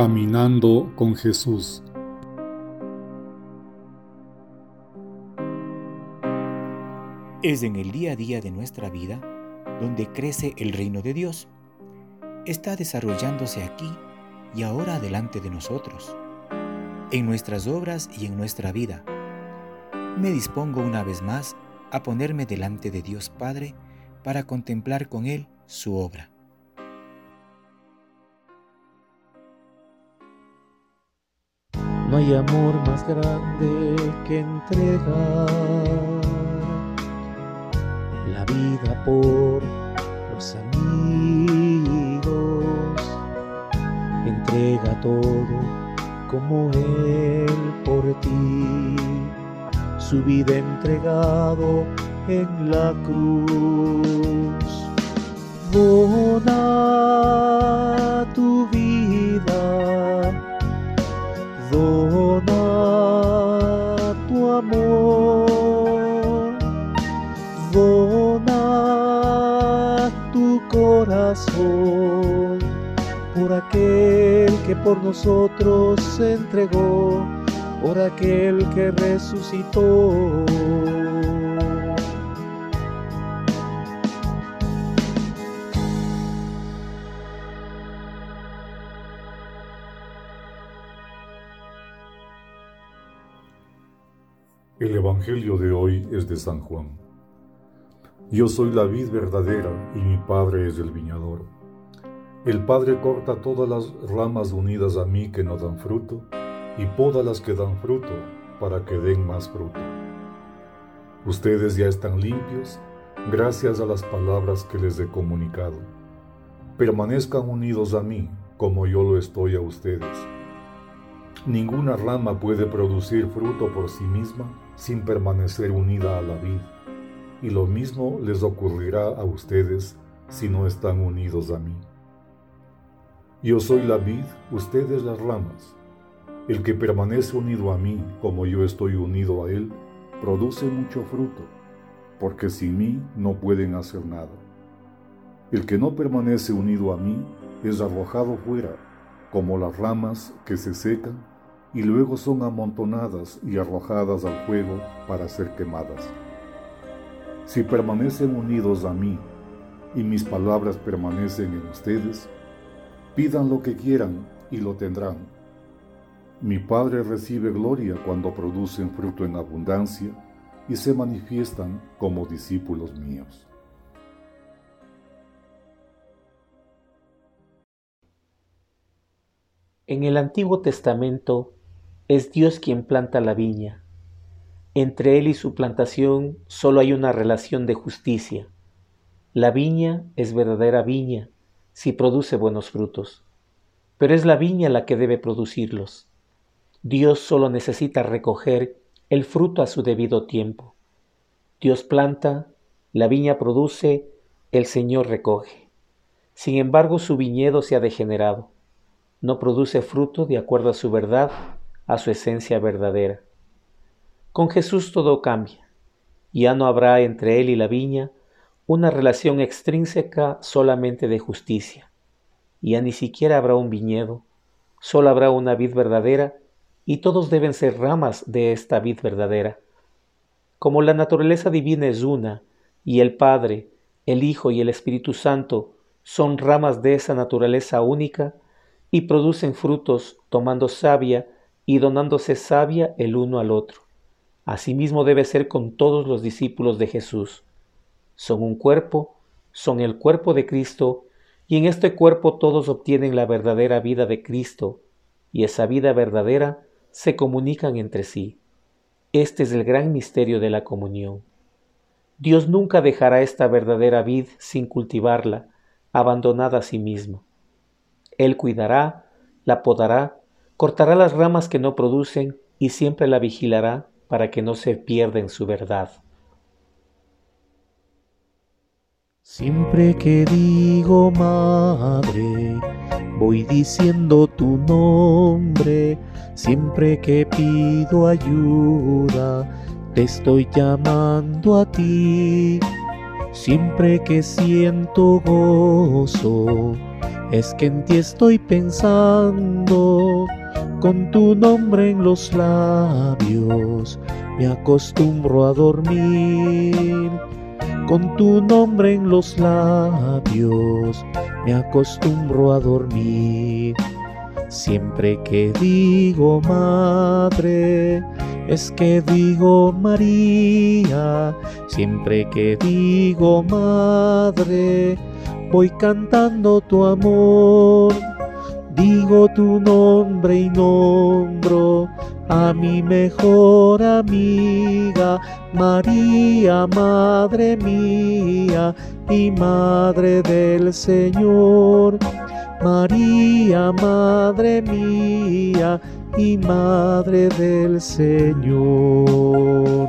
Caminando con Jesús. Es en el día a día de nuestra vida donde crece el reino de Dios. Está desarrollándose aquí y ahora delante de nosotros, en nuestras obras y en nuestra vida. Me dispongo una vez más a ponerme delante de Dios Padre para contemplar con Él su obra. No hay amor más grande que entregar la vida por los amigos. Entrega todo como Él por ti, su vida entregado en la cruz. Dona tu vida por aquel que por nosotros se entregó, por aquel que resucitó. El Evangelio de hoy es de San Juan. Yo soy la vid verdadera y mi Padre es el viñador. El Padre corta todas las ramas unidas a mí que no dan fruto y poda las que dan fruto para que den más fruto. Ustedes ya están limpios gracias a las palabras que les he comunicado. Permanezcan unidos a mí como yo lo estoy a ustedes. Ninguna rama puede producir fruto por sí misma sin permanecer unida a la vid, y lo mismo les ocurrirá a ustedes si no están unidos a mí. Yo soy la vid, ustedes las ramas. El que permanece unido a mí como yo estoy unido a él, produce mucho fruto, porque sin mí no pueden hacer nada. El que no permanece unido a mí es arrojado fuera, como las ramas que se secan y luego son amontonadas y arrojadas al fuego para ser quemadas. Si permanecen unidos a mí y mis palabras permanecen en ustedes, pidan lo que quieran y lo tendrán. Mi Padre recibe gloria cuando producen fruto en abundancia y se manifiestan como discípulos míos. En el Antiguo Testamento es Dios quien planta la viña. Entre Él y su plantación solo hay una relación de justicia. La viña es verdadera viña si produce buenos frutos, pero es la viña la que debe producirlos. Dios solo necesita recoger el fruto a su debido tiempo. Dios planta, la viña produce, el Señor recoge. Sin embargo, su viñedo se ha degenerado. No produce fruto de acuerdo a su verdad a su esencia verdadera. Con Jesús todo cambia. Ya no habrá entre Él y la viña una relación extrínseca solamente de justicia. Ya ni siquiera habrá un viñedo, solo habrá una vid verdadera y todos deben ser ramas de esta vid verdadera. Como la naturaleza divina es una y el Padre, el Hijo y el Espíritu Santo son ramas de esa naturaleza única y producen frutos tomando savia y donándose sabia el uno al otro. Asimismo debe ser con todos los discípulos de Jesús. Son un cuerpo, son el cuerpo de Cristo, y en este cuerpo todos obtienen la verdadera vida de Cristo, y esa vida verdadera se comunican entre sí. Este es el gran misterio de la comunión. Dios nunca dejará esta verdadera vid sin cultivarla, abandonada a sí mismo. Él cuidará, la podará cortará las ramas que no producen y siempre la vigilará para que no se pierda en su verdad. Siempre que digo madre, voy diciendo tu nombre, siempre que pido ayuda, te estoy llamando a ti, siempre que siento gozo es que en ti estoy pensando, con tu nombre en los labios, me acostumbro a dormir. Con tu nombre en los labios, me acostumbro a dormir. Siempre que digo madre, es que digo María. Siempre que digo madre, voy cantando tu amor. Digo tu nombre y nombro a mi mejor amiga, María, Madre mía y Madre del Señor. María, Madre mía y Madre del Señor.